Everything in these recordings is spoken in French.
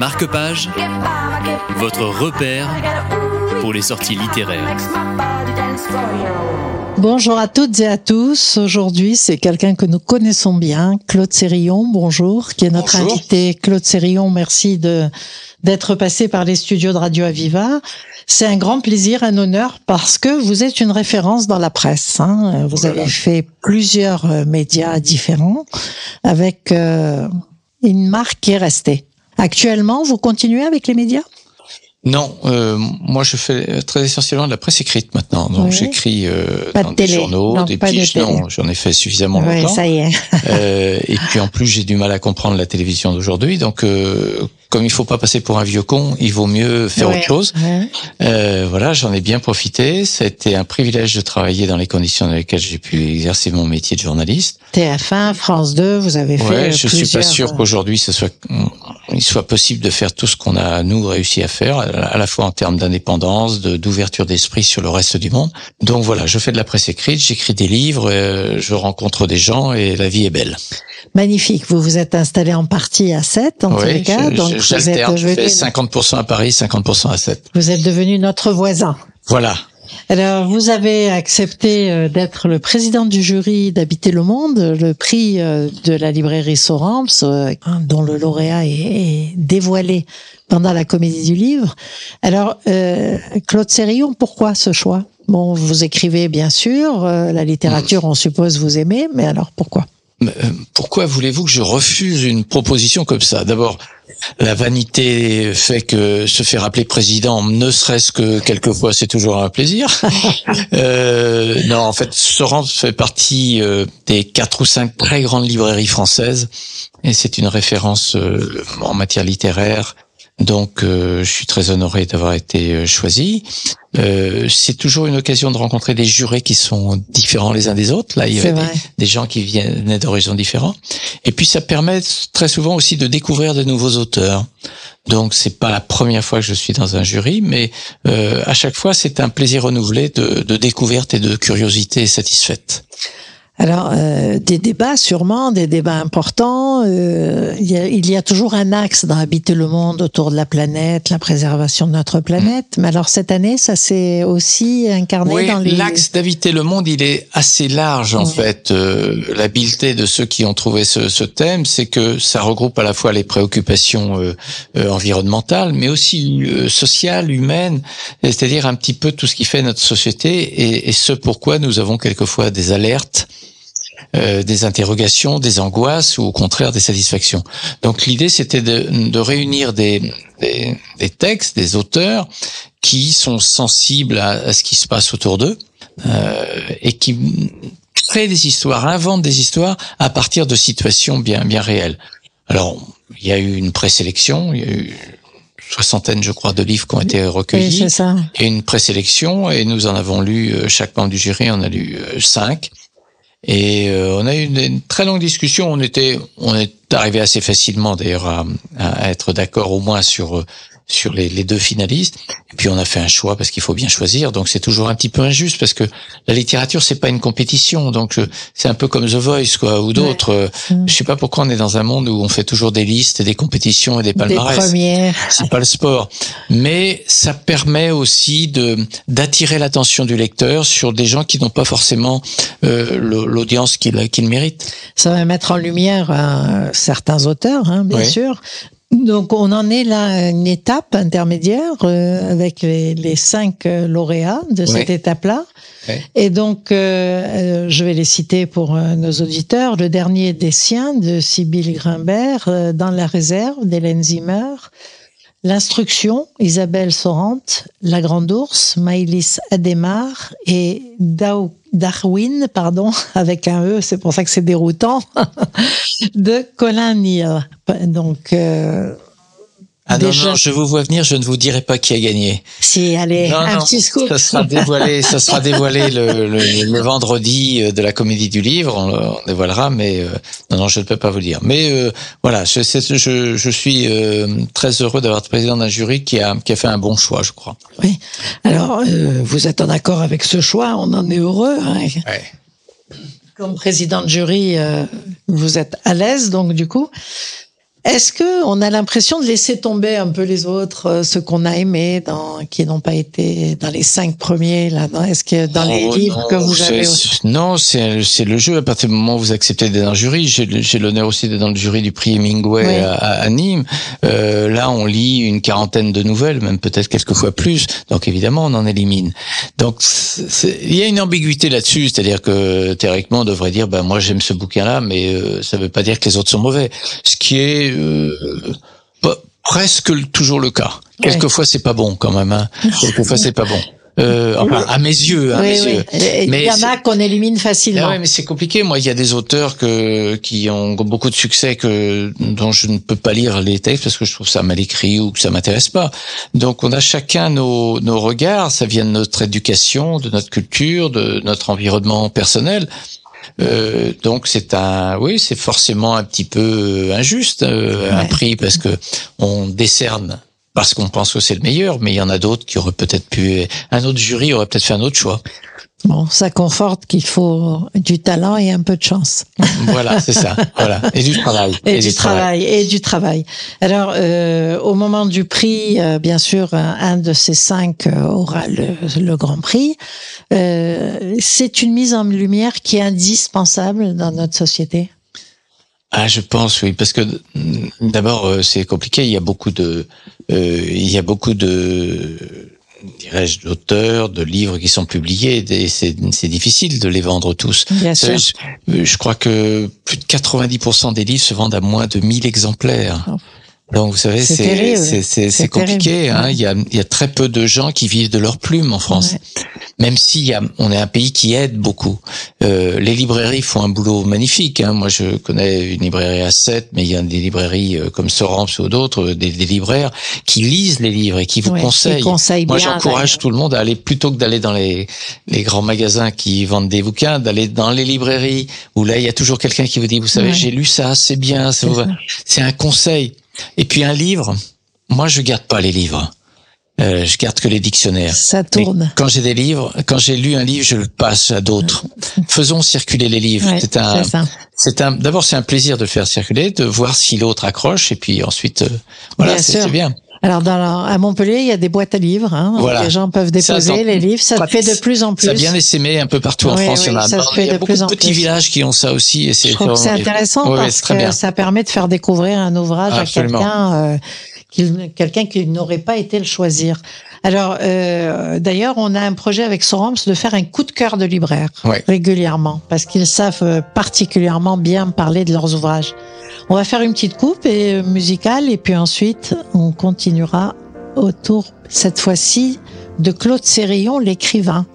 Marque-Page, votre repère pour les sorties littéraires. Bonjour à toutes et à tous. Aujourd'hui, c'est quelqu'un que nous connaissons bien, Claude Sérillon. Bonjour, qui est notre Bonjour. invité. Claude Sérillon, merci de d'être passé par les studios de Radio Aviva. C'est un grand plaisir, un honneur, parce que vous êtes une référence dans la presse. hein. Vous Voilà. avez fait plusieurs euh, médias différents avec euh, une marque qui est restée. Actuellement, vous continuez avec les médias? Non, euh, moi je fais très essentiellement de la presse écrite maintenant. Donc Oui. j'écris euh, de télé. des journaux, Non, des de piges. Non, j'en ai fait suffisamment Oui, longtemps. ça y est. Euh, et puis en plus j'ai du mal à comprendre la télévision d'aujourd'hui. Donc euh, comme il faut pas passer pour un vieux con, il vaut mieux faire Ouais. autre chose. Ouais. Euh, voilà, j'en ai bien profité. Été un privilège de travailler dans les conditions dans lesquelles j'ai pu exercer mon métier de journaliste. TF1, France 2, vous avez fait Ouais, euh, je suis pas plusieurs, sûr euh, qu'aujourd'hui ce soit il soit possible de faire tout ce qu'on a nous réussi à faire, à la fois en termes d'indépendance, de- d'ouverture d'esprit sur le reste du monde. Donc voilà, je fais de la presse écrite, j'écris des livres, euh, je rencontre des gens et la vie est belle. Magnifique. Vous vous êtes installé en partie à 7, en tous les Oui, cas. je- donc, j'alterne, je fais 50% à Paris, 50% à 7. vous êtes devenu notre voisin. Voilà. Alors, vous avez accepté euh, d'être le président du jury d'Habiter le Monde, le prix euh, de la librairie Sorams, euh, dont le lauréat est, dévoilé pendant la comédie du livre. Alors, euh, Claude Sérillon, pourquoi ce choix? Bon, vous écrivez bien sûr, la littérature, on suppose vous aimez, mais alors pourquoi? Pourquoi voulez-vous que je refuse une proposition comme ça? D'abord, la vanité fait que se faire appeler président, ne serait-ce que quelquefois, c'est toujours un plaisir. euh, non, en fait, Sorens fait partie euh, des quatre ou cinq très grandes librairies françaises, et c'est une référence euh, en matière littéraire. Donc, euh, je suis très honoré d'avoir été euh, choisi. Euh, c'est toujours une occasion de rencontrer des jurés qui sont différents les uns des autres. Là, il y C'est a des, des gens qui viennent d'horizons différents. Et puis ça permet très souvent aussi de découvrir de nouveaux auteurs. Donc c'est pas la première fois que je suis dans un jury, mais euh, à chaque fois c'est un plaisir renouvelé de, de découverte et de curiosité satisfaite. Alors, euh, des débats sûrement, des débats importants. euh, il, y a, il y a toujours un axe dans Habiter le monde autour de la planète, la préservation de notre planète. Mais alors cette année, ça s'est aussi incarné Oui, dans les... l'axe d'habiter le monde, il est assez large en fait. Euh, L'habileté de ceux qui ont trouvé ce, ce thème, c'est que ça regroupe à la fois les préoccupations euh, euh, environnementales, mais aussi euh, sociales, humaines, c'est-à-dire un petit peu tout ce qui fait notre société et, et ce pourquoi nous avons quelquefois des alertes. Euh, des interrogations, des angoisses ou au contraire des satisfactions. Donc l'idée c'était de, de réunir des, des, des textes, des auteurs qui sont sensibles à, à ce qui se passe autour d'eux euh, et qui créent des histoires, inventent des histoires à partir de situations bien bien réelles. Alors il y a eu une présélection, il y a eu soixantaine, je crois, de livres qui ont été Oui, recueillis c'est ça. et une présélection et nous en avons lu euh, chaque membre du jury en a lu euh, cinq et euh, on a eu une, très longue discussion on était on est arrivé assez facilement d'ailleurs à, à être d'accord au moins sur euh, sur les, les deux finalistes et puis on a fait un choix parce qu'il faut bien choisir donc c'est toujours un petit peu injuste parce que la littérature c'est pas une compétition donc je- c'est un peu comme The Voice quoi ou d'autres Euh, Mm. je sais pas pourquoi on est dans un monde où on fait toujours des listes et des compétitions et des palmarès premières. c'est pas le sport, mais ça permet aussi de d'attirer l'attention du lecteur sur des gens qui n'ont pas forcément euh, l'audience qu'il qu'il mérite. Ça va mettre en lumière euh, certains auteurs, hein, bien Oui. sûr. Donc on en est là à une étape intermédiaire euh, avec les, les cinq euh, lauréats de cette étape-là. Et donc euh, euh, je vais les citer pour nos auditeurs. Le dernier des siens de Sibylle Grimbert, euh, Dans la réserve d'Hélène Zimmer. L'instruction, Isabelle Sorante, La Grande Ours, Maïlis Ademar et Dao- Darwin, pardon, avec un E, c'est pour ça que c'est déroutant, de Colin Neal. Donc, euh, Ah non, non, je vous vois venir, je ne vous dirai pas qui a gagné. si, allez, Non, un non, petit scoop. Ça sera dévoilé, ça sera dévoilé le, le- le vendredi euh, de la comédie du livre, on, le- on dévoilera, mais euh, non, non, je ne peux pas vous le dire. Mais euh, voilà, je, c'est- je, je suis euh, très heureux d'avoir été président d'un jury qui a, qui a fait un bon choix, je crois. Oui. Alors, vous êtes en accord avec ce choix, on en est heureux. hein. Ouais. Comme président de jury, euh, vous êtes à l'aise, donc du coup. Est-ce que on a l'impression de laisser tomber un peu les autres, euh, ceux qu'on a aimés, dans, qui n'ont pas été dans les cinq premiers là Est-ce que dans les livres non, que vous avez Non, c'est c'est le jeu. À partir du moment où vous acceptez d'être dans le jury, j'ai l'honneur aussi d'être dans le jury du prix Hemingway Oui. à, à Nîmes. Euh, là, on lit une quarantaine de nouvelles, même peut-être quelques fois plus. Donc évidemment, on en élimine. Donc il y a une ambiguïté là-dessus, c'est-à-dire que théoriquement, on devrait dire, ben moi j'aime ce bouquin-là, mais euh, ça veut pas dire que les autres sont mauvais. Ce qui est euh, presque toujours le cas. Ouais. Quelquefois, c'est pas bon quand même. Hein. Quelquefois, c'est pas bon. Euh, enfin, à mes yeux, à Oui, mes oui. yeux. Et Il Mais y en a qu'on élimine facilement. Ah ouais, mais c'est compliqué. Moi, il y a des auteurs que qui ont beaucoup de succès que dont je ne peux pas lire les textes parce que je trouve ça mal écrit ou que ça m'intéresse pas. Donc, on a chacun nos nos regards. Ça vient de notre éducation, de notre culture, de notre environnement personnel. Euh, donc c'est un, oui, c'est forcément un petit peu euh, injuste euh, un prix parce que on décerne parce qu'on pense que c'est le meilleur, mais il y en a d'autres qui auraient peut-être pu, un autre jury aurait peut-être fait un autre choix. Bon, ça conforte qu'il faut du talent et un peu de chance. Voilà, c'est ça. Voilà, et du travail. Et, du travail. et du travail. Alors, euh, au moment du prix, euh, bien sûr, un, un de ces cinq euh, aura le, le grand prix. Euh, c'est une mise en lumière qui est indispensable dans notre société? Ah, je pense oui, parce que d'abord euh, c'est compliqué. Il y a beaucoup de, euh, il y a beaucoup de, dirais-je, d'auteurs, de livres qui sont publiés. Et c'est c'est difficile de les vendre tous. Bien sûr. je crois que plus de 90% des livres se vendent à moins de 1000 exemplaires. Oh. Donc vous savez, C'est compliqué. Hein. Il y a il y a très peu de gens qui vivent de leur plume en France. Ouais. Même si y a, on est un pays qui aide beaucoup. Euh, les librairies font un boulot magnifique. Hein. Moi, je connais une librairie à 7, mais il y a des librairies euh, comme Sorams ou d'autres, euh, des, des libraires qui lisent les livres et qui vous Ouais, conseillent. Moi, j'encourage tout le monde à aller plutôt que d'aller dans les, les grands magasins qui vendent des bouquins, d'aller dans les librairies où là, il y a toujours quelqu'un qui vous dit, vous savez, Ouais. j'ai lu ça, c'est bien, c'est un conseil. Et puis un livre, moi, je garde pas les livres. Euh, je garde que les dictionnaires. Ça Mais tourne. quand j'ai des livres, quand j'ai lu un livre, je le passe à d'autres. Faisons circuler les livres. Ouais, c'est un, c'est un. D'abord, c'est un plaisir de le faire circuler, de voir si l'autre accroche, et puis ensuite, euh, voilà, c'est bien. Alors, dans la- à Montpellier, il y a des boîtes à livres. Hein, Voilà. Les gens peuvent déposer les livres. Ça se fait de plus en plus. Ça a bien essaimé un peu partout en Oui, France. il y en a, ça se fait il y a de beaucoup plus de petits plus. villages qui ont ça aussi, et c'est. Je trouve que c'est vraiment- intéressant parce que bien. ça permet de faire découvrir un ouvrage Absolument. à quelqu'un euh, quelqu'un qui n'aurait pas été le choisir. Alors, euh, d'ailleurs, on a un projet avec Sorams de faire un coup de cœur de libraire Ouais. régulièrement parce qu'ils savent euh, particulièrement bien parler de leurs ouvrages. On va faire une petite coupe et, euh, musicale et puis ensuite on continuera autour cette fois-ci de Claude Sérillon, l'écrivain.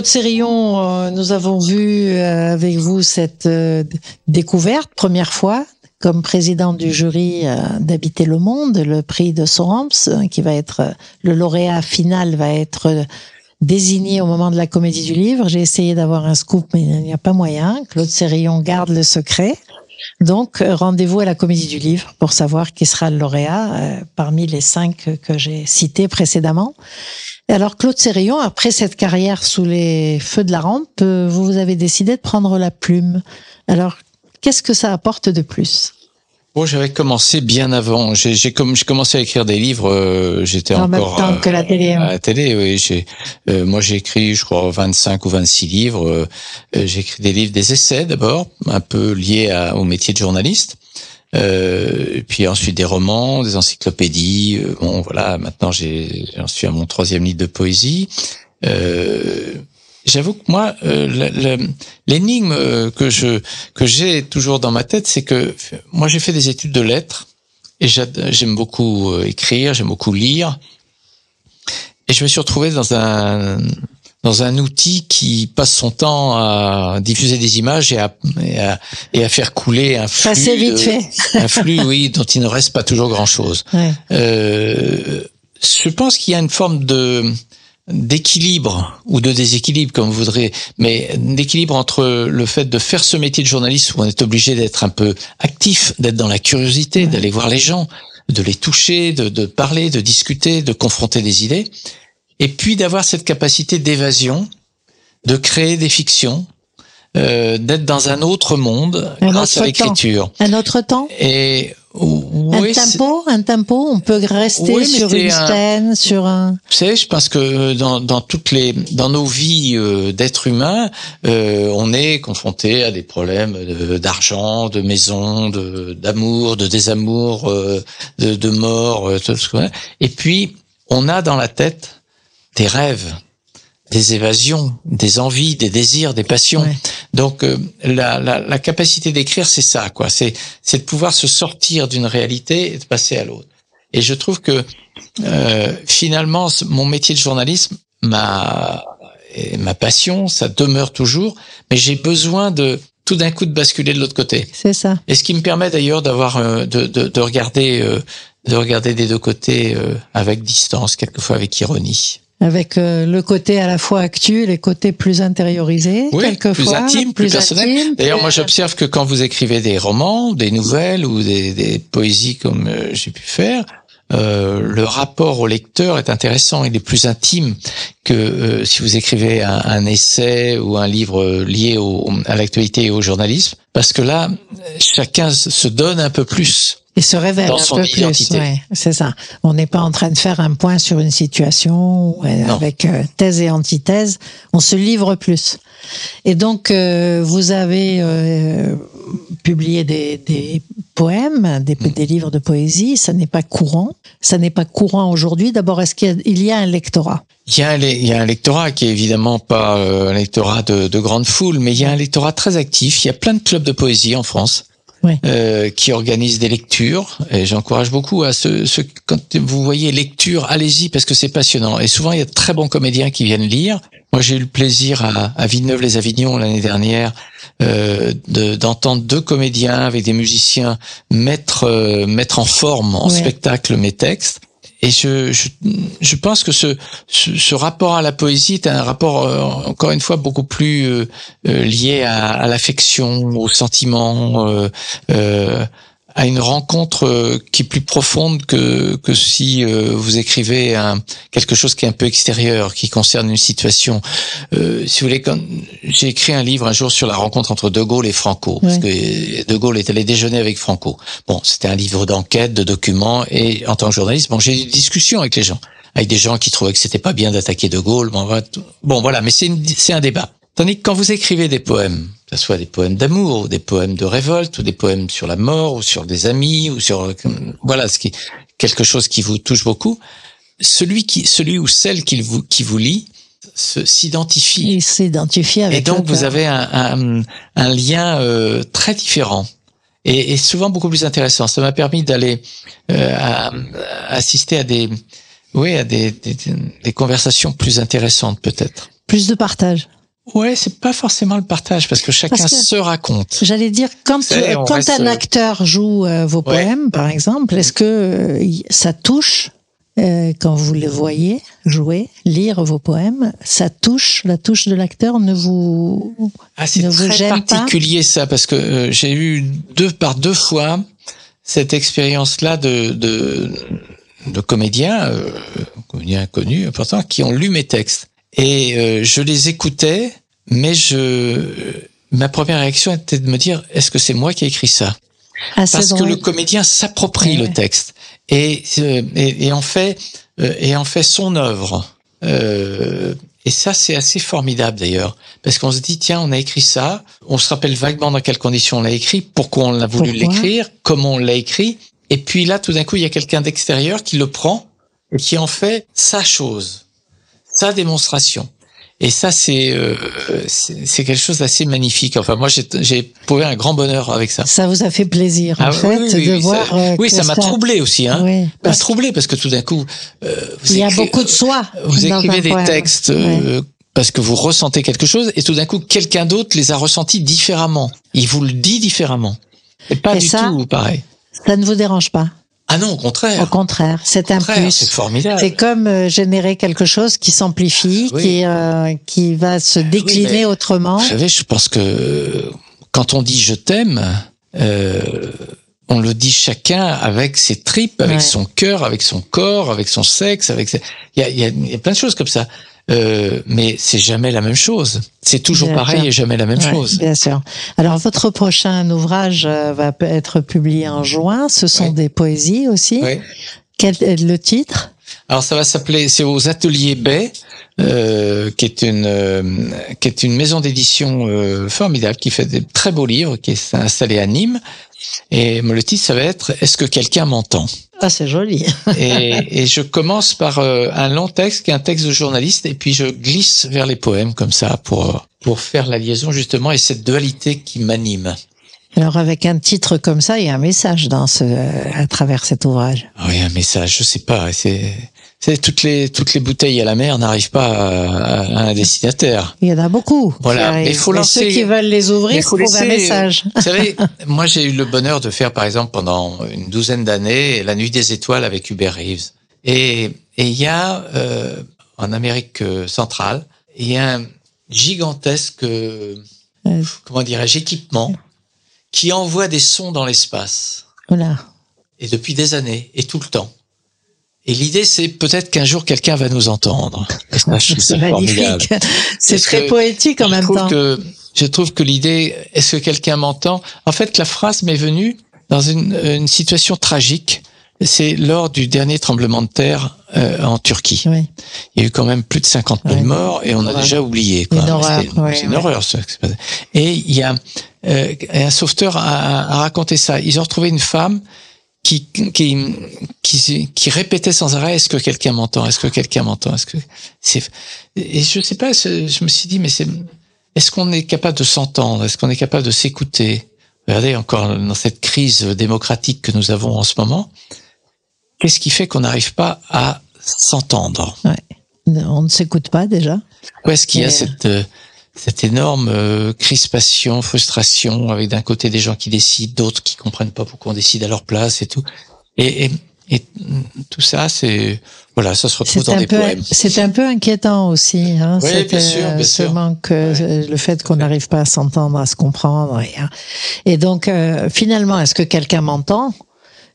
Claude Sérillon, euh, nous avons vu euh, avec vous cette euh, découverte, première fois, comme président du jury d'Habiter le Monde, le prix de Sorams, euh, qui va être, le lauréat final va être désigné au moment de la comédie du livre. J'ai essayé d'avoir un scoop, mais il n'y a pas moyen. Claude Sérillon garde le secret. Donc, euh, rendez-vous à la comédie du livre pour savoir qui sera le lauréat euh, parmi les cinq que- j'ai cités précédemment. Alors, Claude Sérillon, après cette carrière sous les feux de la rampe, euh, vous avez décidé de prendre la plume. Alors, qu'est-ce que ça apporte de plus? Bon, j'avais commencé bien avant. J'ai j'ai comme j'ai commencé à écrire des livres. euh, J'étais En même encore temps euh, que la télé. à la télé. Oui, j'ai euh, moi j'ai écrit, je crois, 25 ou 26 livres. Euh, euh, j'ai écrit des livres, des essais d'abord, un peu liés à- au métier de journaliste. Euh, et puis ensuite des romans, des encyclopédies. Euh, bon, voilà. Maintenant, j'ai j'en suis à mon troisième livre de poésie. Euh, J'avoue que moi, euh, l'énigme euh, que je que j'ai toujours dans ma tête, c'est que moi j'ai fait des études de lettres et j'aime beaucoup euh, écrire, j'aime beaucoup lire, et je me suis retrouvé dans un dans un outil qui passe son temps à diffuser des images et à et à, et à faire couler un flux, s'est vite fait. un flux, oui, dont il ne reste pas toujours grand chose. Ouais. Euh, je pense qu'il y a une forme de d'équilibre ou de déséquilibre comme vous voudrez, mais d'équilibre entre le fait de faire ce métier de journaliste où on est obligé d'être un peu actif, d'être dans la curiosité, d'aller voir les gens, de les toucher, de, de parler, de discuter, de confronter des idées, et puis d'avoir cette capacité d'évasion, de créer des fictions, euh, d'être dans un autre monde Un grâce autre à l'écriture. Un autre temps. Et oui, Un tempo Un tempo On peut rester Oui, sur une un- scène, sur un... Vous savez, je pense que dans, dans toutes les dans nos vies euh, d'êtres humains, euh, on est confronté à des problèmes d'argent, de, maison, de d'amour, de désamour, euh, de, de mort, tout ce que Et puis on a dans la tête des rêves, des évasions, des envies, des désirs, des passions. Ouais. Donc euh, la, la, la capacité d'écrire, c'est ça, quoi. C'est c'est de pouvoir se sortir d'une réalité et de passer à l'autre. Et je trouve que euh, finalement, mon métier de journalisme, ma ma passion, ça demeure toujours, mais j'ai besoin de tout d'un coup de basculer de l'autre côté. C'est ça. Et ce qui me permet d'ailleurs d'avoir euh, de, de, de regarder euh, de regarder des deux côtés euh, avec distance, quelquefois avec ironie. Avec euh, le côté à la fois actu, les côtés plus intériorisés, Oui, quelquefois. plus intime, plus personnel. intime, D'ailleurs, plus- moi, j'observe que quand vous écrivez des romans, des nouvelles ou des, des poésies comme euh, j'ai pu faire, euh, le rapport au lecteur est intéressant, il est plus intime que euh, si vous écrivez un, un essai ou un livre lié au, à l'actualité et au journalisme, parce que là, chacun se donne un peu plus. Et se révèle dans un son peu plus. ouais, c'est ça. On n'est pas en train de faire un point sur une situation Non. avec euh, thèse et antithèse. On se livre plus. Et donc, euh, vous avez euh, publié des, des poèmes, des, Mm. des livres de poésie. Ça n'est pas courant. Ça n'est pas courant aujourd'hui. D'abord, est-ce qu'il y, a- il y a un lectorat? Il y, a un, le- il y a un lectorat qui est évidemment pas euh, un lectorat de, de grande foule, mais il y a un lectorat très actif. Il y a plein de clubs de poésie en France. Oui. euh, qui organisent des lectures et j'encourage beaucoup à ceux, ceux quand vous voyez lecture allez-y parce que c'est passionnant et souvent il y a de très bons comédiens qui viennent lire moi j'ai eu le plaisir à, à Villeneuve-les-Avignon l'année dernière euh, de- d'entendre deux comédiens avec des musiciens mettre euh, mettre en forme en Ouais. spectacle mes textes et je, je, je pense que ce, ce, rapport à la poésie est un rapport, euh, encore une fois, beaucoup plus euh, euh, lié à, à l'affection, au sentiment, euh, euh, à une rencontre euh, qui est plus profonde que, que si euh, vous écrivez un, quelque chose qui est un peu extérieur, qui concerne une situation. Euh, si vous voulez, quand j'ai écrit un livre un jour sur la rencontre entre De Gaulle et Franco, parce que De Gaulle est allé déjeuner avec Franco. Bon, c'était un livre d'enquête, de documents, et en tant que journaliste, bon, j'ai eu des discussions avec les gens, avec des gens qui trouvaient que c'était pas bien d'attaquer De Gaulle. Bon, bon, voilà, mais c'est un débat. Tandis que quand vous écrivez des poèmes, que ce soit des poèmes d'amour, ou des poèmes de révolte, ou des poèmes sur la mort, ou sur des amis, ou sur voilà, ce qui quelque chose qui vous touche beaucoup, celui qui, celui ou celle qui vous qui vous lit s'identifie. Il s'identifie avec Et donc vous avez un, un, un lien euh, très différent et, et souvent beaucoup plus intéressant. Ça m'a permis d'aller euh, à assister à des oui à des, des, des conversations plus intéressantes peut-être. Plus de partage. Ouais, c'est pas forcément le partage parce que chacun Parce que- se raconte. J'allais dire, quand, Vous savez, on quand reste, un euh, acteur joue euh, vos Ouais. poèmes, par exemple, est-ce que euh, ça touche euh, quand vous le voyez jouer, lire vos poèmes, ça touche, la touche de l'acteur ne vous... Ah, c'est très gêne pas particulier ça parce que j'ai eu deux par deux fois cette expérience-là de, de de comédiens, comédiens connus, importants, qui ont lu mes textes et euh, je les écoutais, mais je ma première réaction était de me dire est-ce que c'est moi qui ai écrit ça? Ah, parce que le comédien s'approprie Ouais. le texte et, euh, et, et en fait euh, et en fait son œuvre. Euh, et ça c'est assez formidable d'ailleurs parce qu'on se dit tiens on a écrit ça, on se rappelle vaguement dans quelles conditions on l'a écrit, pourquoi on l'a voulu l'écrire, comment on l'a écrit, et puis là tout d'un coup il y a quelqu'un d'extérieur qui le prend et qui en fait sa chose, sa démonstration. Et ça, c'est euh, c'est quelque chose d'assez magnifique. Enfin, moi, j'ai éprouvé un grand bonheur avec ça. Ça vous a fait plaisir, en Ah, fait, oui, de oui, voir... ça, euh, oui, ça m'a troublé aussi. Hein. Parce troublé parce que tout d'un coup, euh, vous qu'il y a beaucoup de soi vous dans écrivez des poème. textes euh, parce que vous ressentez quelque chose et tout d'un coup, quelqu'un d'autre les a ressentis différemment. Il vous le dit différemment. Et pas Et du ça, tout pareil. Ça ne vous dérange pas Ah non, au Au contraire. contraire, c'est un contraire, c'est plus. formidable. C'est comme euh, générer quelque chose qui s'amplifie, Oui. qui, euh, qui va se décliner mais- autrement. Vous savez, je pense que quand on dit je t'aime, euh, on le dit chacun avec ses tripes, avec Ouais. son cœur, avec son corps, avec son sexe, avec. ses- y a, il y a plein de choses comme ça. Euh, mais c'est jamais la même chose. C'est toujours Bien pareil sûr. et jamais la même Ouais, chose. Bien sûr. Alors, votre prochain ouvrage euh, va être publié en juin. Ce sont des poésies aussi. Oui. Quel est le titre? Alors ça va s'appeler, c'est aux Ateliers Bay, euh, qui est une euh, qui est une maison d'édition euh, formidable qui fait des très beaux livres, qui est installée à Nîmes. Et le titre ça va être Est-ce que quelqu'un m'entend? Ah, c'est joli. et, et je commence par euh, un long texte qui est un texte de journaliste et puis je glisse vers les poèmes comme ça pour pour faire la liaison justement et cette dualité qui m'anime. Alors, avec un titre comme ça, il y a un message dans ce, à travers cet ouvrage. Ah Oui, un message, je sais pas, c'est toutes les toutes les bouteilles à la mer n'arrivent pas à, à un destinataire. Il y en a beaucoup. Voilà. il faut lancer- ceux qui veulent les ouvrir trouvent un laisser- message. Vous savez, moi j'ai eu le bonheur de faire par exemple pendant une douzaine d'années la Nuit des Étoiles avec Hubert Reeves. Et et il y a euh, en Amérique centrale, il y a un gigantesque Euh. comment dirais-je équipement qui envoie des sons dans l'espace Voilà. et depuis des années et tout le temps. Et l'idée c'est peut-être qu'un jour quelqu'un va nous entendre. C'est magnifique. C'est très que poétique en même temps. Que, je trouve que l'idée, est-ce que quelqu'un m'entend? En fait, la phrase m'est venue dans une, une situation tragique. C'est lors du dernier tremblement de terre euh, en Turquie. Oui. Il y a eu quand même plus de 50 000 Ouais. morts et on a Ouais. déjà oublié. Quoi. Une horreur, C'était- ouais, C'est une ouais. horreur. passé. Et il y a euh, un sauveteur a, a raconté ça. Ils ont retrouvé une femme qui qui qui, qui répétait sans arrêt est-ce que quelqu'un m'entend? Est-ce que quelqu'un m'entend? Est-ce que c'est et je sais pas je me suis dit mais c'est est-ce qu'on est capable de s'entendre? Est-ce qu'on est capable de s'écouter? Regardez encore dans cette crise démocratique que nous avons en ce moment qu'est-ce qui fait qu'on n'arrive pas à s'entendre? On ne s'écoute pas déjà. Où est-ce qu'il y a Mais- cette euh, cette énorme euh, crispation, frustration avec d'un côté des gens qui décident, d'autres qui comprennent pas pourquoi on décide à leur place et tout. Et, et, et tout ça, c'est voilà, ça se retrouve dans des peu, poèmes. c'est un peu inquiétant aussi. Hein, Oui, bien sûr, euh, bien ce sûr. manque, euh, le fait qu'on n'arrive pas à s'entendre, à se comprendre. Et, hein. et donc, euh, finalement, est-ce que quelqu'un m'entend?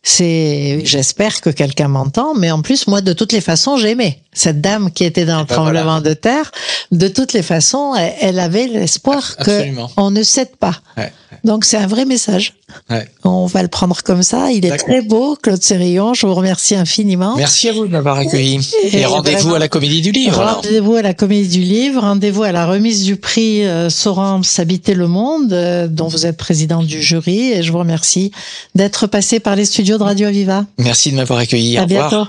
C'est, j'espère que quelqu'un m'entend, mais en plus, moi, de toutes les façons, j'ai aimé cette dame qui était dans le ben tremblement de terre. De toutes les façons, elle, elle avait l'espoir que Absolument. on ne cède pas. Ouais, Donc, c'est un vrai message. ouais. On va le prendre comme ça. Il est très beau, Claude Sérillon. Je vous remercie infiniment. Merci à vous de m'avoir accueilli. Et Et rendez-vous à la Comédie du Livre. Rendez-vous à la Comédie du Livre, rendez-vous à la remise du prix euh, Sorams Habiter le Monde, euh, dont vous êtes président du jury, et je vous remercie d'être passé par les studios de Radio Aviva. Merci de m'avoir accueilli. À Au bientôt.